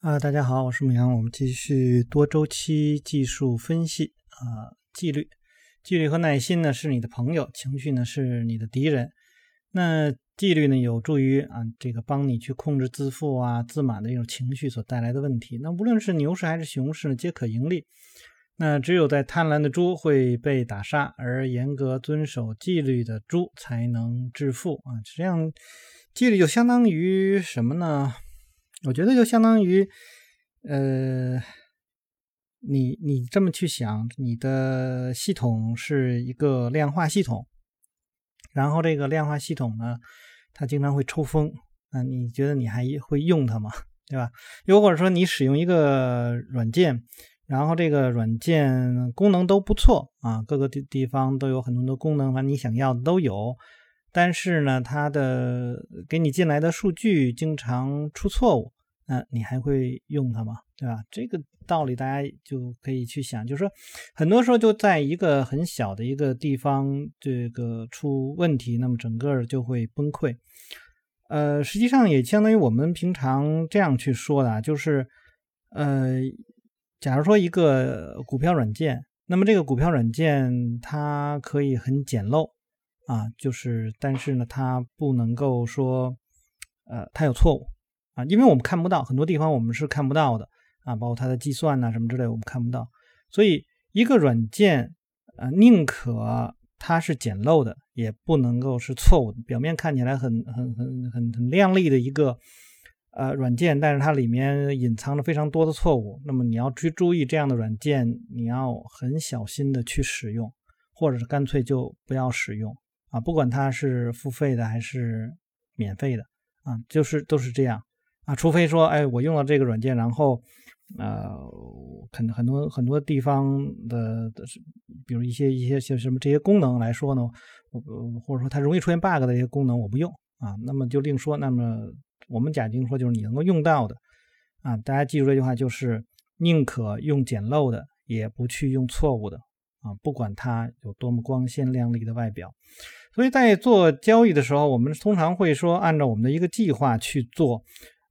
啊，大家好，我是牧羊，我们继续多周期技术分析啊，纪律，纪律和耐心呢是你的朋友，情绪呢是你的敌人。那纪律呢有助于啊这个帮你去控制自负啊自满的一种情绪所带来的问题。那无论是牛市还是熊市呢，皆可盈利。那只有在贪婪的猪会被打杀，而严格遵守纪律的猪才能致富啊。实际上，纪律就相当于什么呢？我觉得就相当于，呃，你你这么去想，你的系统是一个量化系统，然后这个量化系统呢，它经常会抽风啊。你觉得你还会用它吗？对吧？又或者说你使用一个软件。然后这个软件功能都不错啊，各个地地方都有很多的功能，反正你想要的都有。但是呢，它的给你进来的数据经常出错误，那你还会用它吗？对吧？这个道理大家就可以去想，就是说，很多时候就在一个很小的一个地方，这个出问题，那么整个就会崩溃。呃，实际上也相当于我们平常这样去说的，就是呃。假如说一个股票软件，那么这个股票软件它可以很简陋啊，就是但是呢，它不能够说，呃，它有错误啊，因为我们看不到很多地方我们是看不到的啊，包括它的计算呐什么之类我们看不到，所以一个软件呃宁可它是简陋的，也不能够是错误的，表面看起来很很很很很亮丽的一个。呃，软件，但是它里面隐藏着非常多的错误。那么你要去注意这样的软件，你要很小心的去使用，或者是干脆就不要使用啊。不管它是付费的还是免费的啊，就是都是这样啊。除非说，哎，我用了这个软件，然后呃，很很多很多地方的的，比如一些一些像什么这些功能来说呢，或者说它容易出现 bug 的一些功能，我不用啊，那么就另说。那么。我们假定说，就是你能够用到的，啊，大家记住这句话，就是宁可用简陋的，也不去用错误的，啊，不管它有多么光鲜亮丽的外表。所以在做交易的时候，我们通常会说，按照我们的一个计划去做。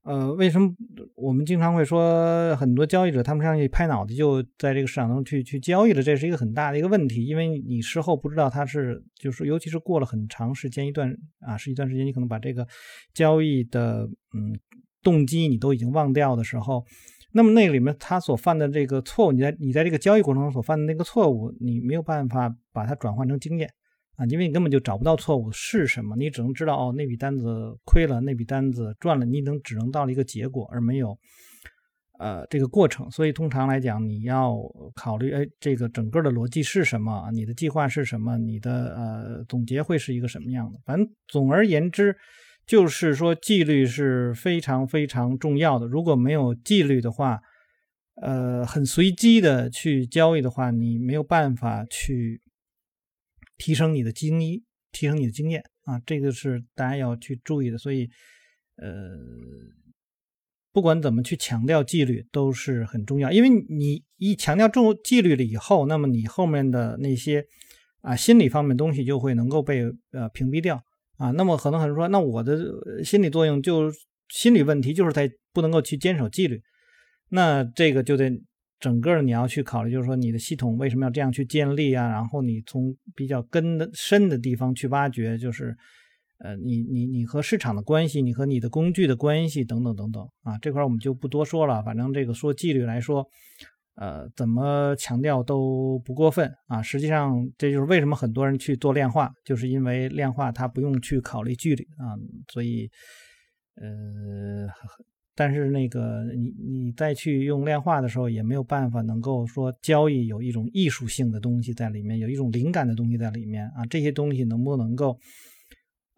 呃，为什么我们经常会说很多交易者他们上去拍脑袋就在这个市场中去去交易了？这是一个很大的一个问题，因为你事后不知道他是，就是尤其是过了很长时间一段啊，是一段时间，你可能把这个交易的嗯动机你都已经忘掉的时候，那么那里面他所犯的这个错误，你在你在这个交易过程中所犯的那个错误，你没有办法把它转换成经验。啊，因为你根本就找不到错误是什么，你只能知道哦，那笔单子亏了，那笔单子赚了，你能只能到了一个结果，而没有呃这个过程。所以通常来讲，你要考虑，哎，这个整个的逻辑是什么？你的计划是什么？你的呃总结会是一个什么样的？反正总而言之，就是说纪律是非常非常重要的。如果没有纪律的话，呃，很随机的去交易的话，你没有办法去。提升你的经验，提升你的经验啊，这个是大家要去注意的。所以，呃，不管怎么去强调纪律都是很重要，因为你一强调重纪律了以后，那么你后面的那些啊心理方面东西就会能够被呃屏蔽掉啊。那么可能很多人说，那我的心理作用就心理问题就是在不能够去坚守纪律，那这个就得。整个你要去考虑，就是说你的系统为什么要这样去建立啊？然后你从比较根的深的地方去挖掘，就是呃，你你你和市场的关系，你和你的工具的关系等等等等啊，这块我们就不多说了。反正这个说纪律来说，呃，怎么强调都不过分啊。实际上这就是为什么很多人去做量化，就是因为量化它不用去考虑纪律啊，所以呃。但是那个你你再去用量化的时候，也没有办法能够说交易有一种艺术性的东西在里面，有一种灵感的东西在里面啊。这些东西能不能够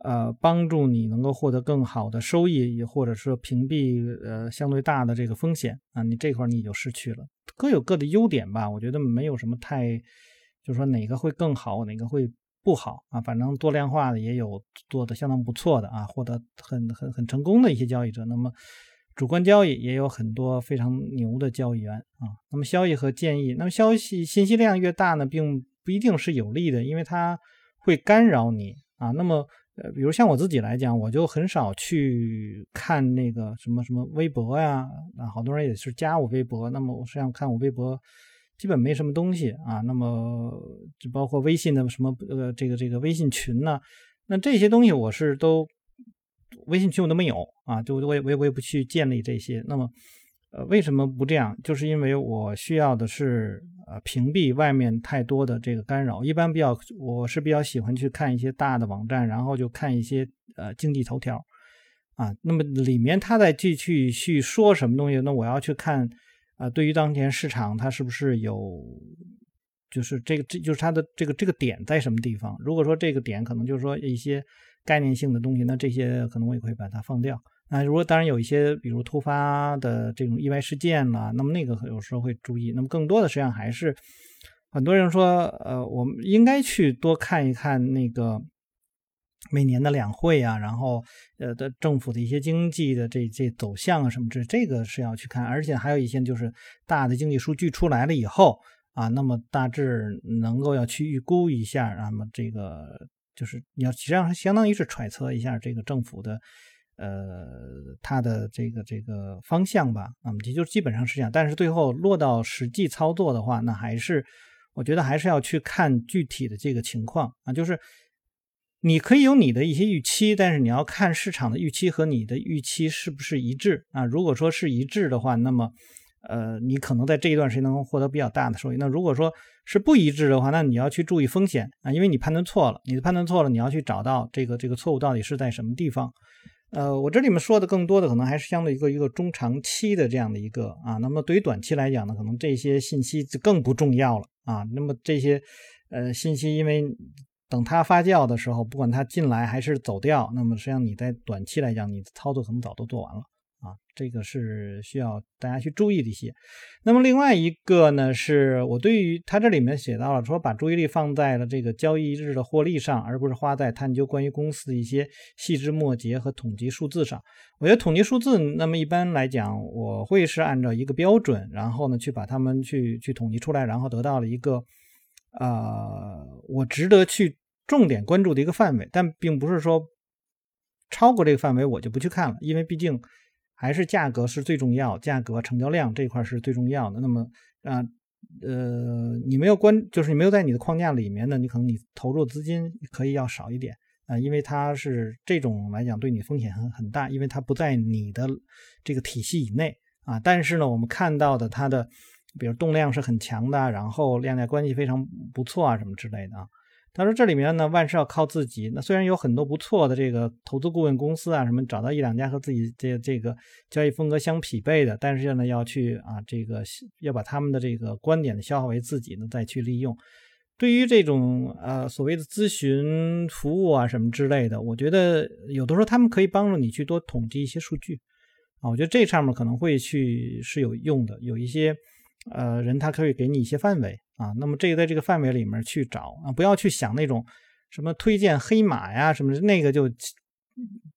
呃帮助你能够获得更好的收益，也或者说屏蔽呃相对大的这个风险啊？你这块你就失去了。各有各的优点吧，我觉得没有什么太就是说哪个会更好，哪个会不好啊。反正多量化的也有做的相当不错的啊，获得很很很成功的一些交易者。那么。主观交易也有很多非常牛的交易员啊。那么交易和建议，那么消息信息量越大呢，并不一定是有利的，因为它会干扰你啊。那么呃，比如像我自己来讲，我就很少去看那个什么什么微博呀，啊，好多人也是加我微博，那么我实际上看我微博基本没什么东西啊，那么就包括微信的什么呃这个这个微信群呢，那这些东西我是都微信群我都没有啊，就我也我也我也不去建立这些，那么。呃，为什么不这样？就是因为我需要的是呃屏蔽外面太多的这个干扰。一般比较，我是比较喜欢去看一些大的网站，然后就看一些呃经济头条啊。那么里面他在继续去说什么东西？那我要去看啊，对于当前市场它是不是有，就是这个这就是它的这个这个点在什么地方？如果说这个点可能就是说一些概念性的东西，那这些可能我也会把它放掉。那如果当然有一些，比如突发的这种意外事件了，那么那个有时候会注意。那么更多的实际上还是很多人说，呃，我们应该去多看一看那个每年的两会啊，然后呃的政府的一些经济的这这走向啊什么这这个是要去看。而且还有一些就是大的经济数据出来了以后啊，那么大致能够要去预估一下，那么这个就是你要实际上相当于是揣测一下这个政府的。呃，它的这个这个方向吧，那么也就基本上是这样。但是最后落到实际操作的话，那还是我觉得还是要去看具体的这个情况啊。就是你可以有你的一些预期，但是你要看市场的预期和你的预期是不是一致啊。如果说是一致的话，那么呃，你可能在这一段时间能获得比较大的收益。那如果说是不一致的话，那你要去注意风险啊，因为你判断错了，你的判断错了，你要去找到这个这个错误到底是在什么地方。呃，我这里面说的更多的可能还是相对一个一个中长期的这样的一个啊，那么对于短期来讲呢，可能这些信息就更不重要了啊。那么这些呃信息，因为等它发酵的时候，不管它进来还是走掉，那么实际上你在短期来讲，你的操作可能早都做完了。啊，这个是需要大家去注意的一些。那么另外一个呢，是我对于它这里面写到了说，把注意力放在了这个交易日的获利上，而不是花在探究关于公司的一些细枝末节和统计数字上。我觉得统计数字，那么一般来讲，我会是按照一个标准，然后呢去把它们去去统计出来，然后得到了一个呃我值得去重点关注的一个范围。但并不是说超过这个范围我就不去看了，因为毕竟。还是价格是最重要，价格成交量这块是最重要的。那么啊，呃，你没有关，就是你没有在你的框架里面呢，你可能你投入资金可以要少一点啊，因为它是这种来讲对你风险很很大，因为它不在你的这个体系以内啊。但是呢，我们看到的它的，比如动量是很强的，然后量价关系非常不错啊，什么之类的啊。他说：“这里面呢，万事要靠自己。那虽然有很多不错的这个投资顾问公司啊，什么找到一两家和自己这这个交易风格相匹配的，但是呢，要去啊，这个要把他们的这个观点呢消化为自己呢，再去利用。对于这种呃所谓的咨询服务啊什么之类的，我觉得有的时候他们可以帮助你去多统计一些数据啊，我觉得这上面可能会去是有用的。有一些呃人他可以给你一些范围。”啊，那么这个在这个范围里面去找啊，不要去想那种什么推荐黑马呀什么，那个就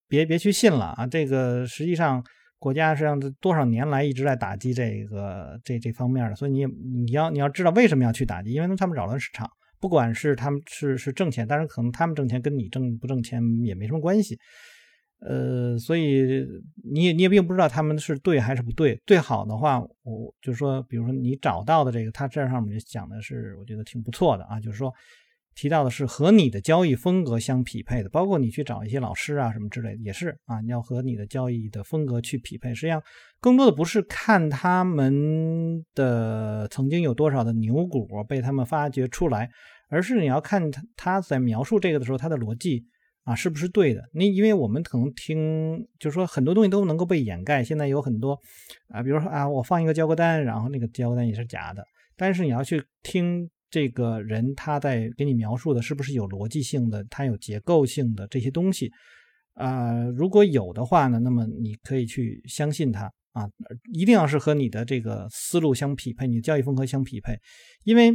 别别去信了啊。这个实际上国家实际上多少年来一直在打击这个这这方面的，所以你你要你要知道为什么要去打击，因为他们扰乱市场，不管是他们是是挣钱，当然可能他们挣钱跟你挣不挣钱也没什么关系。呃，所以你也你也并不知道他们是对还是不对。最好的话，我就说，比如说你找到的这个，他这上面讲的是，我觉得挺不错的啊。就是说，提到的是和你的交易风格相匹配的，包括你去找一些老师啊什么之类的，也是啊，你要和你的交易的风格去匹配。实际上，更多的不是看他们的曾经有多少的牛股被他们发掘出来，而是你要看他他在描述这个的时候，他的逻辑。啊，是不是对的？那因为我们可能听，就是说很多东西都能够被掩盖。现在有很多啊，比如说啊，我放一个交割单，然后那个交割单也是假的。但是你要去听这个人他在给你描述的，是不是有逻辑性的，他有结构性的这些东西啊？如果有的话呢，那么你可以去相信他啊，一定要是和你的这个思路相匹配，你的交易风格相匹配。因为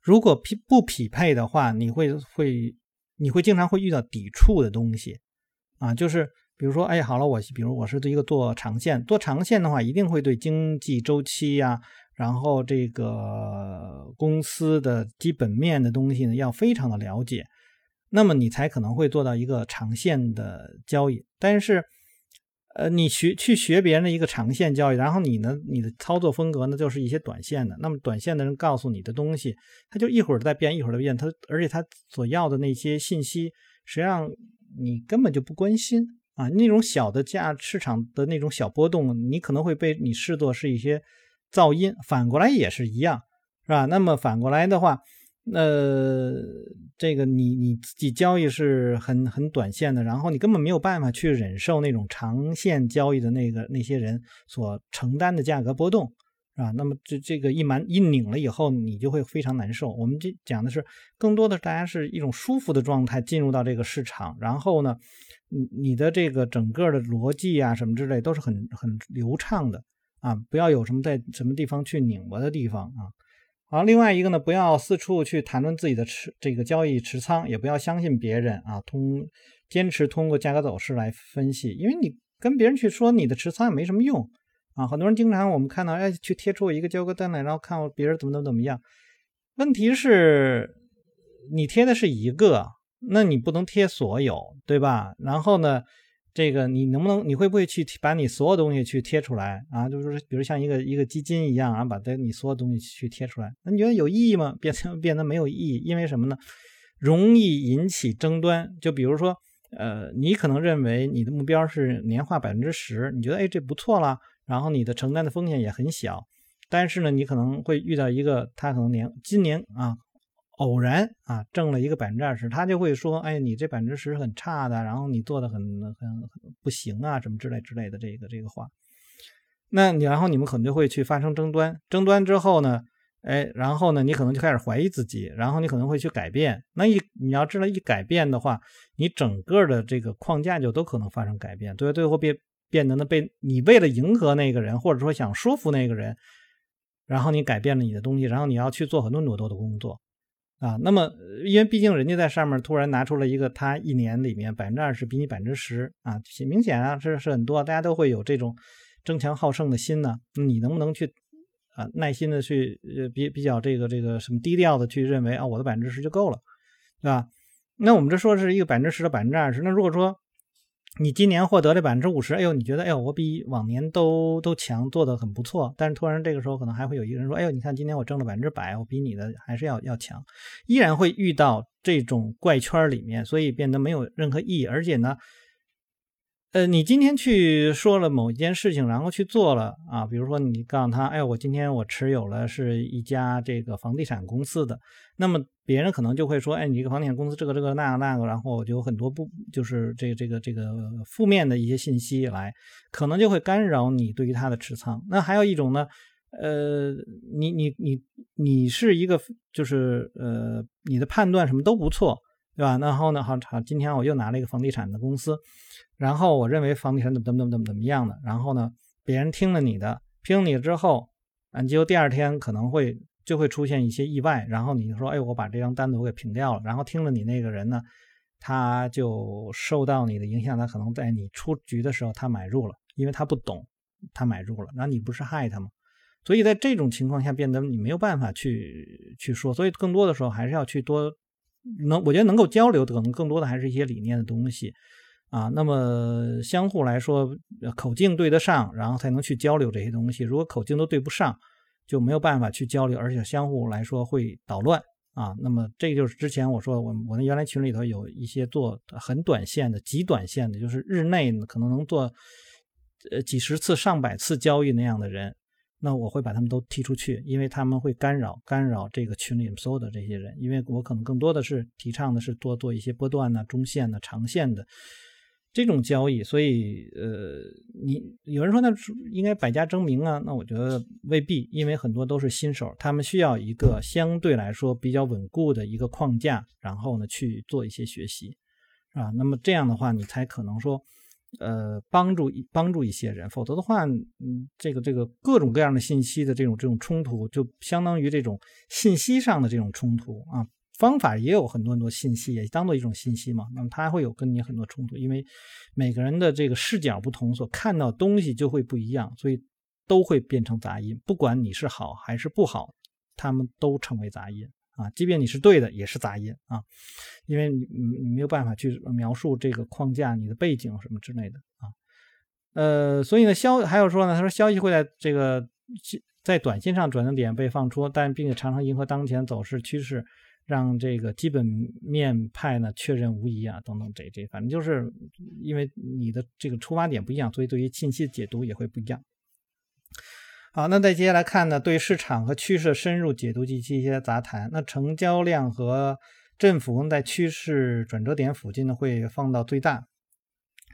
如果匹不匹配的话，你会会。你会经常会遇到抵触的东西，啊，就是比如说，哎，好了，我比如我是一个做长线，做长线的话，一定会对经济周期呀，然后这个公司的基本面的东西呢，要非常的了解。那么你才可能会做到一个长线的交易。但是，呃，你学去学别人的一个长线交易，然后你呢，你的操作风格呢，就是一些短线的。那么短线的人告诉你的东西，他就一会儿在变，一会儿在变，他而且他所要的那些信息，实际上你根本就不关心啊。那种小的价市场的那种小波动，你可能会被你视作是一些噪音。反过来也是一样，是吧？那么反过来的话。那这个你你自己交易是很很短线的，然后你根本没有办法去忍受那种长线交易的那个那些人所承担的价格波动，是吧？那么这这个一满一拧了以后，你就会非常难受。我们这讲的是更多的大家是一种舒服的状态进入到这个市场，然后呢，你你的这个整个的逻辑啊什么之类都是很很流畅的啊，不要有什么在什么地方去拧巴的地方啊。好，另外一个呢，不要四处去谈论自己的持这个交易持仓，也不要相信别人啊。通坚持通过价格走势来分析，因为你跟别人去说你的持仓也没什么用啊。很多人经常我们看到，哎，去贴出一个交割单来，然后看别人怎么怎么怎么样。问题是，你贴的是一个，那你不能贴所有，对吧？然后呢？这个你能不能？你会不会去把你所有东西去贴出来啊？就是比如像一个一个基金一样啊，把它你所有东西去贴出来，那你觉得有意义吗？变成变得没有意义，因为什么呢？容易引起争端。就比如说，呃，你可能认为你的目标是年化百分之十，你觉得哎这不错了，然后你的承担的风险也很小，但是呢，你可能会遇到一个他可能年今年啊。偶然啊，挣了一个百分之二十，他就会说：“哎，你这百分之十很差的，然后你做的很很很不行啊，什么之类之类的这个这个话。”那你然后你们可能就会去发生争端，争端之后呢，哎，然后呢，你可能就开始怀疑自己，然后你可能会去改变。那一你要知道，一改变的话，你整个的这个框架就都可能发生改变，对，最后变变得呢被你为了迎合那个人，或者说想说服那个人，然后你改变了你的东西，然后你要去做很多很多的工作。啊，那么因为毕竟人家在上面突然拿出了一个，他一年里面百分之二十比你百分之十啊，明显啊是是很多，大家都会有这种争强好胜的心呢。你能不能去啊耐心的去呃比比较这个这个什么低调的去认为啊我的百分之十就够了，对吧？那我们这说是一个百分之十的百分之二十，那如果说。你今年获得了百分之五十，哎呦，你觉得哎呦，我比往年都都强，做的很不错。但是突然这个时候，可能还会有一个人说，哎呦，你看今年我挣了百分之百，我比你的还是要要强，依然会遇到这种怪圈里面，所以变得没有任何意义，而且呢。呃，你今天去说了某一件事情，然后去做了啊，比如说你告诉他，哎呦，我今天我持有了是一家这个房地产公司的，那么别人可能就会说，哎，你这个房地产公司这个这个那个那个，然后就有很多不就是这个这个这个负面的一些信息来，可能就会干扰你对于它的持仓。那还有一种呢，呃，你你你你是一个就是呃，你的判断什么都不错。对吧？然后呢？好，好，今天我又拿了一个房地产的公司，然后我认为房地产怎么怎么怎么怎么怎么样的，然后呢，别人听了你的，听你之后，嗯，结果第二天可能会就会出现一些意外，然后你说，哎，我把这张单子我给平掉了，然后听了你那个人呢，他就受到你的影响，他可能在你出局的时候他买入了，因为他不懂，他买入了，那你不是害他吗？所以在这种情况下，变得你没有办法去去说，所以更多的时候还是要去多。能，我觉得能够交流的可能更多的还是一些理念的东西，啊，那么相互来说口径对得上，然后才能去交流这些东西。如果口径都对不上，就没有办法去交流，而且相互来说会捣乱啊。那么这就是之前我说我我那原来群里头有一些做很短线的、极短线的，就是日内可能能做呃几十次、上百次交易那样的人。那我会把他们都踢出去，因为他们会干扰干扰这个群里所有的这些人。因为我可能更多的是提倡的是多做一些波段的、中线的、长线的这种交易。所以，呃，你有人说那应该百家争鸣啊？那我觉得未必，因为很多都是新手，他们需要一个相对来说比较稳固的一个框架，然后呢去做一些学习，啊，那么这样的话，你才可能说。呃，帮助帮助一些人，否则的话，嗯，这个这个各种各样的信息的这种这种冲突，就相当于这种信息上的这种冲突啊。方法也有很多很多信息，也当做一种信息嘛。那么它会有跟你很多冲突，因为每个人的这个视角不同，所看到东西就会不一样，所以都会变成杂音。不管你是好还是不好，他们都成为杂音。啊，即便你是对的，也是杂音啊，因为你你没有办法去描述这个框架、你的背景什么之类的啊。呃，所以呢，消还有说呢，他说消息会在这个在短线上转折点被放出，但并且常常迎合当前走势趋势，让这个基本面派呢确认无疑啊，等等这这，反正就是因为你的这个出发点不一样，所以对于信息的解读也会不一样。好，那再接下来看呢，对市场和趋势深入解读及其一些杂谈。那成交量和振幅在趋势转折点附近呢会放到最大。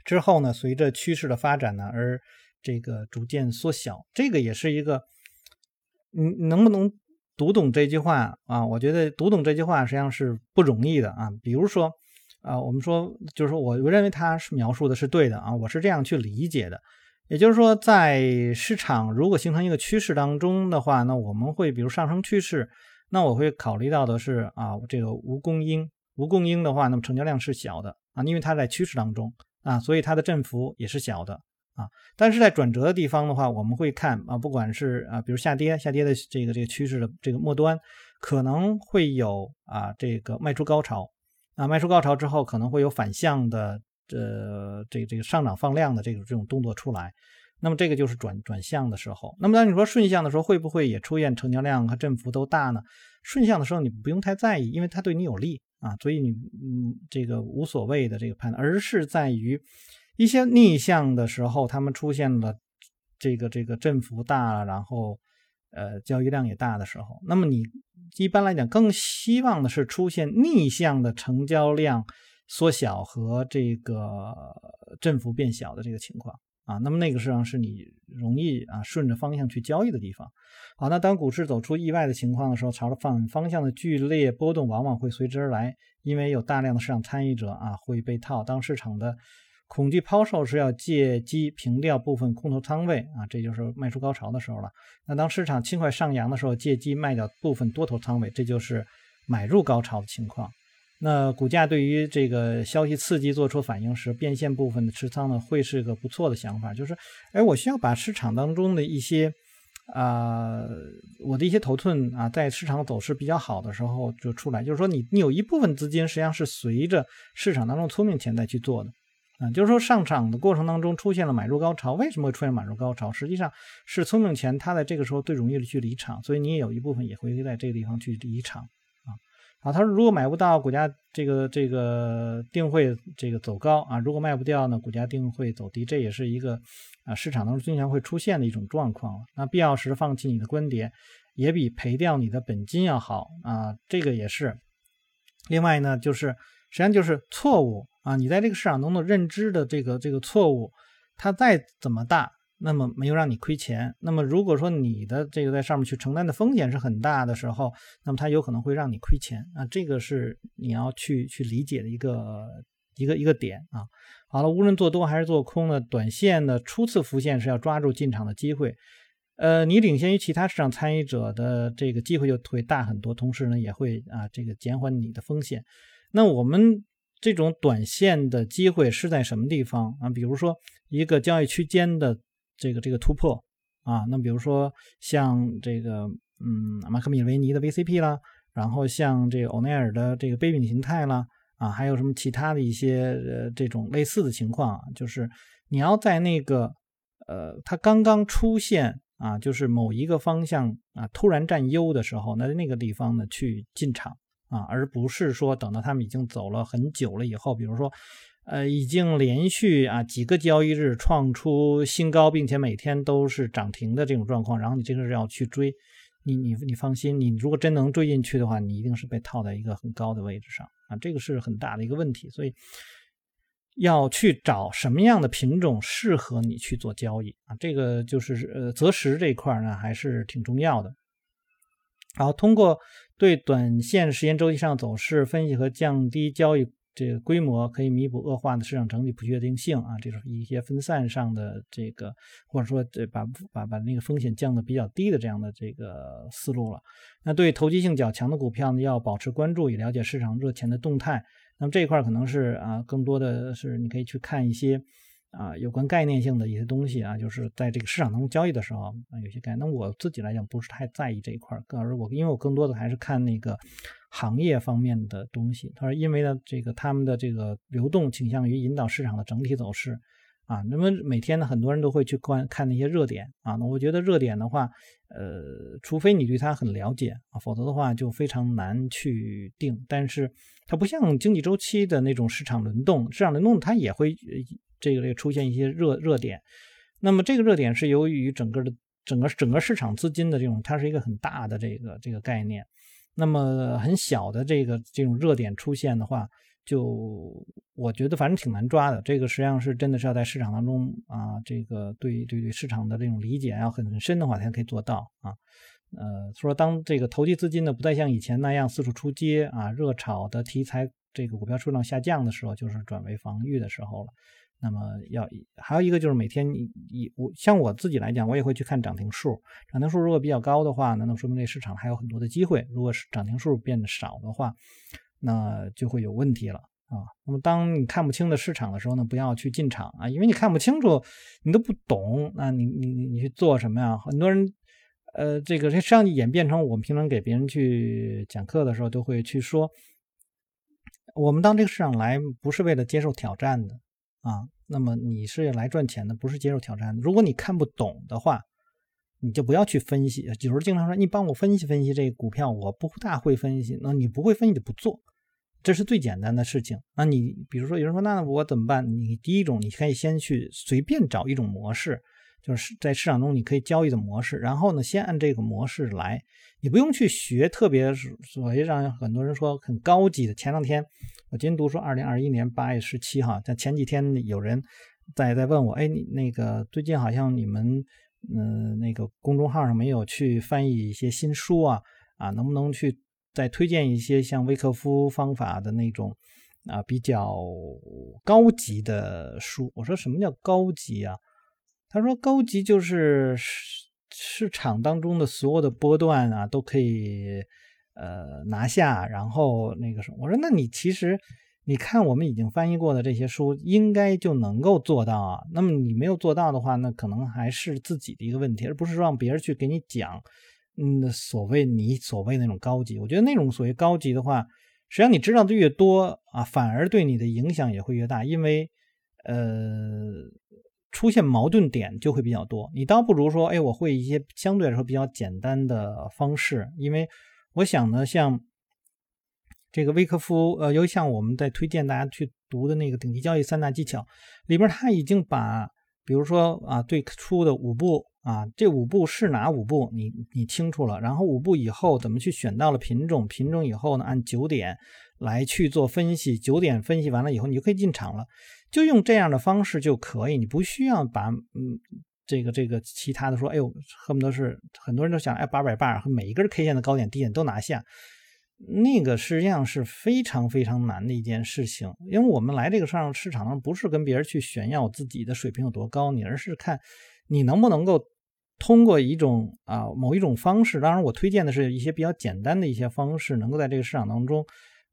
之后呢，随着趋势的发展呢，而这个逐渐缩小，这个也是一个，你能不能读懂这句话啊？我觉得读懂这句话实际上是不容易的啊。比如说啊，我们说就是说我我认为他是描述的是对的啊，我是这样去理解的。也就是说，在市场如果形成一个趋势当中的话，那我们会比如上升趋势，那我会考虑到的是啊，这个无供应，无供应的话，那么成交量是小的啊，因为它在趋势当中。啊，所以它的振幅也是小的啊，但是在转折的地方的话，我们会看啊，不管是啊，比如下跌，下跌的这个这个趋势的这个末端，可能会有啊这个卖出高潮，啊卖出高潮之后，可能会有反向的呃这个这个上涨放量的这种这种动作出来，那么这个就是转转向的时候。那么当你说顺向的时候，会不会也出现成交量和振幅都大呢？顺向的时候你不用太在意，因为它对你有利。啊，所以你嗯，这个无所谓的这个判断，而是在于一些逆向的时候，他们出现了这个这个振幅大，然后呃交易量也大的时候，那么你一般来讲更希望的是出现逆向的成交量缩小和这个振幅变小的这个情况。啊，那么那个实际上是你容易啊顺着方向去交易的地方。好，那当股市走出意外的情况的时候，朝着反方向的剧烈波动往往会随之而来，因为有大量的市场参与者啊会被套。当市场的恐惧抛售是，要借机平掉部分空头仓位啊，这就是卖出高潮的时候了。那当市场轻快上扬的时候，借机卖掉部分多头仓位，这就是买入高潮的情况。那股价对于这个消息刺激做出反应时，变现部分的持仓呢，会是个不错的想法。就是，哎，我需要把市场当中的一些，啊，我的一些头寸啊，在市场走势比较好的时候就出来。就是说，你你有一部分资金实际上是随着市场当中聪明钱在去做的，啊，就是说上涨的过程当中出现了买入高潮，为什么会出现买入高潮？实际上是聪明钱它在这个时候最容易的去离场，所以你也有一部分也会在这个地方去离场。啊，他说如果买不到，股价这个这个定会这个走高啊；如果卖不掉呢，股价定会走低。这也是一个啊市场当中经常会出现的一种状况那必要时放弃你的观点，也比赔掉你的本金要好啊。这个也是。另外呢，就是实际上就是错误啊，你在这个市场中的认知的这个这个错误，它再怎么大。那么没有让你亏钱。那么如果说你的这个在上面去承担的风险是很大的时候，那么它有可能会让你亏钱啊。这个是你要去去理解的一个一个一个点啊。好了，无论做多还是做空呢，短线的初次浮现是要抓住进场的机会。呃，你领先于其他市场参与者的这个机会就会大很多，同时呢也会啊这个减缓你的风险。那我们这种短线的机会是在什么地方啊？比如说一个交易区间的。这个这个突破啊，那比如说像这个嗯马克米维尼的 VCP 啦，然后像这个欧奈尔的这个杯柄形态啦，啊，还有什么其他的一些呃这种类似的情况，就是你要在那个呃它刚刚出现啊，就是某一个方向啊突然占优的时候，那那个地方呢去进场啊，而不是说等到他们已经走了很久了以后，比如说。呃，已经连续啊几个交易日创出新高，并且每天都是涨停的这种状况，然后你这个是要去追，你你你放心，你如果真能追进去的话，你一定是被套在一个很高的位置上啊，这个是很大的一个问题，所以要去找什么样的品种适合你去做交易啊，这个就是呃择时这一块呢还是挺重要的。然后通过对短线时间周期上走势分析和降低交易。这个规模可以弥补恶化的市场整体不确定性啊，这是一些分散上的这个，或者说这把把把那个风险降的比较低的这样的这个思路了。那对投机性较强的股票呢，要保持关注，以了解市场热钱的动态。那么这一块可能是啊，更多的是你可以去看一些啊有关概念性的一些东西啊，就是在这个市场当中交易的时候啊，有些概念。那我自己来讲不是太在意这一块儿，而我因为我更多的还是看那个行业方面的东西。他说，因为呢，这个他们的这个流动倾向于引导市场的整体走势。啊，那么每天呢，很多人都会去观看那些热点啊。那我觉得热点的话，呃，除非你对它很了解啊，否则的话就非常难去定。但是它不像经济周期的那种市场轮动，市场轮动它也会这个这出现一些热热点。那么这个热点是由于整个的整个整个市场资金的这种，它是一个很大的这个这个概念。那么很小的这个这种热点出现的话。就我觉得反正挺难抓的，这个实际上是真的是要在市场当中啊，这个对对对市场的这种理解要很很深的话才可以做到啊。呃，说当这个投机资金呢不再像以前那样四处出街啊，热炒的题材这个股票数量下降的时候，就是转为防御的时候了。那么要还有一个就是每天你你我像我自己来讲，我也会去看涨停数，涨停数如果比较高的话，那那说明这市场还有很多的机会。如果是涨停数变得少的话，那就会有问题了啊！那么当你看不清的市场的时候呢，不要去进场啊，因为你看不清楚，你都不懂，那你你你你去做什么呀？很多人，呃，这个实际上演变成我们平常给别人去讲课的时候，都会去说，我们当这个市场来不是为了接受挑战的啊，那么你是来赚钱的，不是接受挑战的。如果你看不懂的话，你就不要去分析。有时候经常说，你帮我分析分析这个股票，我不大会分析，那你不会分析就不做。这是最简单的事情。那你比如说，有人说，那我怎么办？你第一种，你可以先去随便找一种模式，就是在市场中你可以交易的模式。然后呢，先按这个模式来，你不用去学特别所谓让很多人说很高级的。前两天我今天读说，二零二一年八月十七号，在前几天有人在在问我，哎，你那个最近好像你们嗯那个公众号上没有去翻译一些新书啊？啊，能不能去？再推荐一些像威克夫方法的那种啊比较高级的书。我说什么叫高级啊？他说高级就是市市场当中的所有的波段啊都可以呃拿下，然后那个什么。我说那你其实你看我们已经翻译过的这些书，应该就能够做到啊。那么你没有做到的话，那可能还是自己的一个问题，而不是让别人去给你讲。嗯，所谓你所谓那种高级，我觉得那种所谓高级的话，实际上你知道的越多啊，反而对你的影响也会越大，因为呃，出现矛盾点就会比较多。你倒不如说，哎，我会一些相对来说比较简单的方式，因为我想呢，像这个威克夫，呃，尤其像我们在推荐大家去读的那个顶级交易三大技巧里边，他已经把，比如说啊，最初的五步。啊，这五步是哪五步？你你清楚了。然后五步以后怎么去选到了品种？品种以后呢，按九点来去做分析。九点分析完了以后，你就可以进场了。就用这样的方式就可以，你不需要把嗯这个这个其他的说，哎呦，恨不得是很多人都想哎八百八和每一根 K 线的高点低点都拿下，那个实际上是非常非常难的一件事情。因为我们来这个上市场上不是跟别人去炫耀自己的水平有多高，你而是看你能不能够。通过一种啊某一种方式，当然我推荐的是一些比较简单的一些方式，能够在这个市场当中，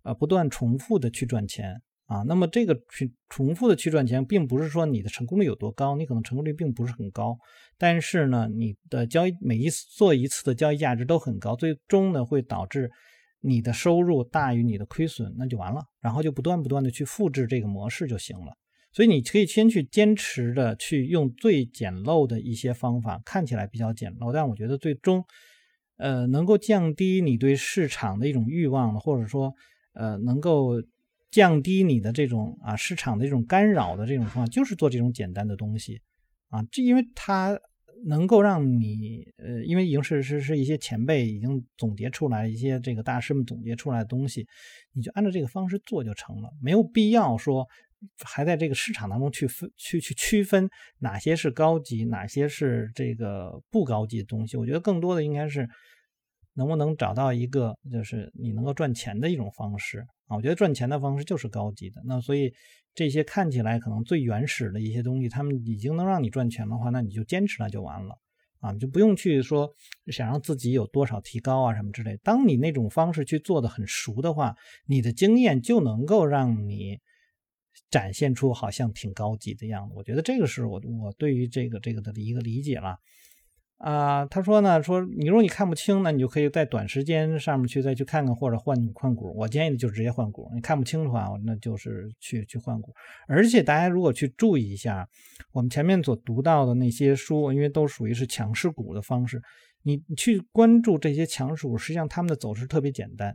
呃不断重复的去赚钱啊。那么这个去重复的去赚钱，并不是说你的成功率有多高，你可能成功率并不是很高，但是呢，你的交易每一次做一次的交易价值都很高，最终呢会导致你的收入大于你的亏损，那就完了，然后就不断不断的去复制这个模式就行了。所以你可以先去坚持的去用最简陋的一些方法，看起来比较简陋，但我觉得最终，呃，能够降低你对市场的一种欲望的，或者说，呃，能够降低你的这种啊市场的这种干扰的这种方法，就是做这种简单的东西，啊，这因为它能够让你，呃，因为已经是是是一些前辈已经总结出来一些这个大师们总结出来的东西，你就按照这个方式做就成了，没有必要说。还在这个市场当中去分去去区分哪些是高级，哪些是这个不高级的东西。我觉得更多的应该是能不能找到一个就是你能够赚钱的一种方式啊。我觉得赚钱的方式就是高级的。那所以这些看起来可能最原始的一些东西，他们已经能让你赚钱的话，那你就坚持它就完了啊，就不用去说想让自己有多少提高啊什么之类。当你那种方式去做的很熟的话，你的经验就能够让你。展现出好像挺高级的样子。我觉得这个是我我对于这个这个的一个理解了。啊，他说呢，说你如果你看不清，那你就可以在短时间上面去再去看看或者换换股。我建议的就直接换股。你看不清的话，那就是去去换股。而且大家如果去注意一下，我们前面所读到的那些书，因为都属于是强势股的方式，你去关注这些强势股，实际上他们的走势特别简单。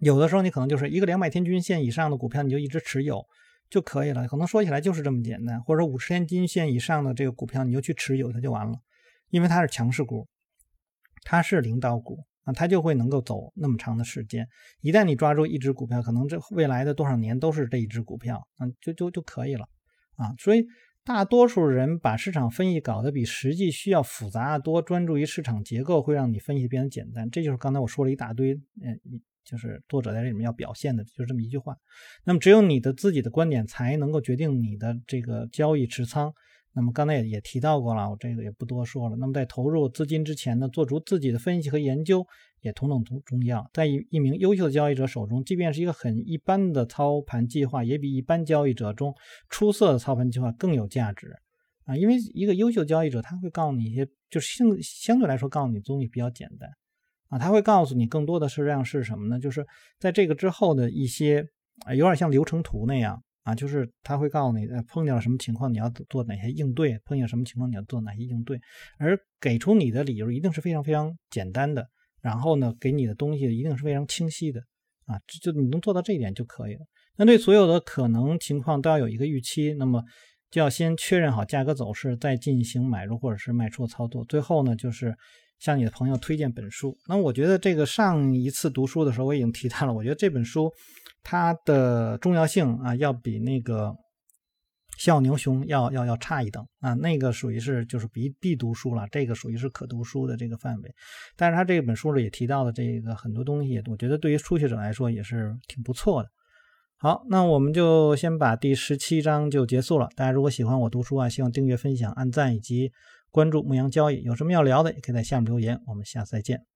有的时候你可能就是一个两百天均线以上的股票，你就一直持有就可以了。可能说起来就是这么简单，或者五十天均线以上的这个股票，你就去持有它就完了。因为它是强势股，它是领导股啊，它就会能够走那么长的时间。一旦你抓住一只股票，可能这未来的多少年都是这一只股票，嗯，就就就可以了啊。所以大多数人把市场分析搞得比实际需要复杂的多，专注于市场结构，会让你分析变得简单。这就是刚才我说了一大堆，嗯，就是作者在这里面要表现的，就是这么一句话。那么只有你的自己的观点才能够决定你的这个交易持仓。那么刚才也也提到过了，我这个也不多说了。那么在投入资金之前呢，做出自己的分析和研究也同等重重要。在一一名优秀的交易者手中，即便是一个很一般的操盘计划，也比一般交易者中出色的操盘计划更有价值啊！因为一个优秀交易者他会告诉你一些，就是相相对来说告诉你东西比较简单啊，他会告诉你更多的是量是什么呢？就是在这个之后的一些啊，有点像流程图那样。啊，就是他会告诉你，碰见了什么情况，你要做哪些应对；碰见什么情况，你要做哪些应对。而给出你的理由一定是非常非常简单的，然后呢，给你的东西一定是非常清晰的。啊，就你能做到这一点就可以了。那对所有的可能情况都要有一个预期，那么就要先确认好价格走势，再进行买入或者是卖出的操作。最后呢，就是向你的朋友推荐本书。那我觉得这个上一次读书的时候我已经提到了，我觉得这本书。它的重要性啊，要比那个《笑牛熊》要要要差一等啊。那个属于是就是必必读书了，这个属于是可读书的这个范围。但是他这本书里也提到了这个很多东西，我觉得对于初学者来说也是挺不错的。好，那我们就先把第十七章就结束了。大家如果喜欢我读书啊，希望订阅、分享、按赞以及关注牧羊交易。有什么要聊的，也可以在下面留言。我们下次再见。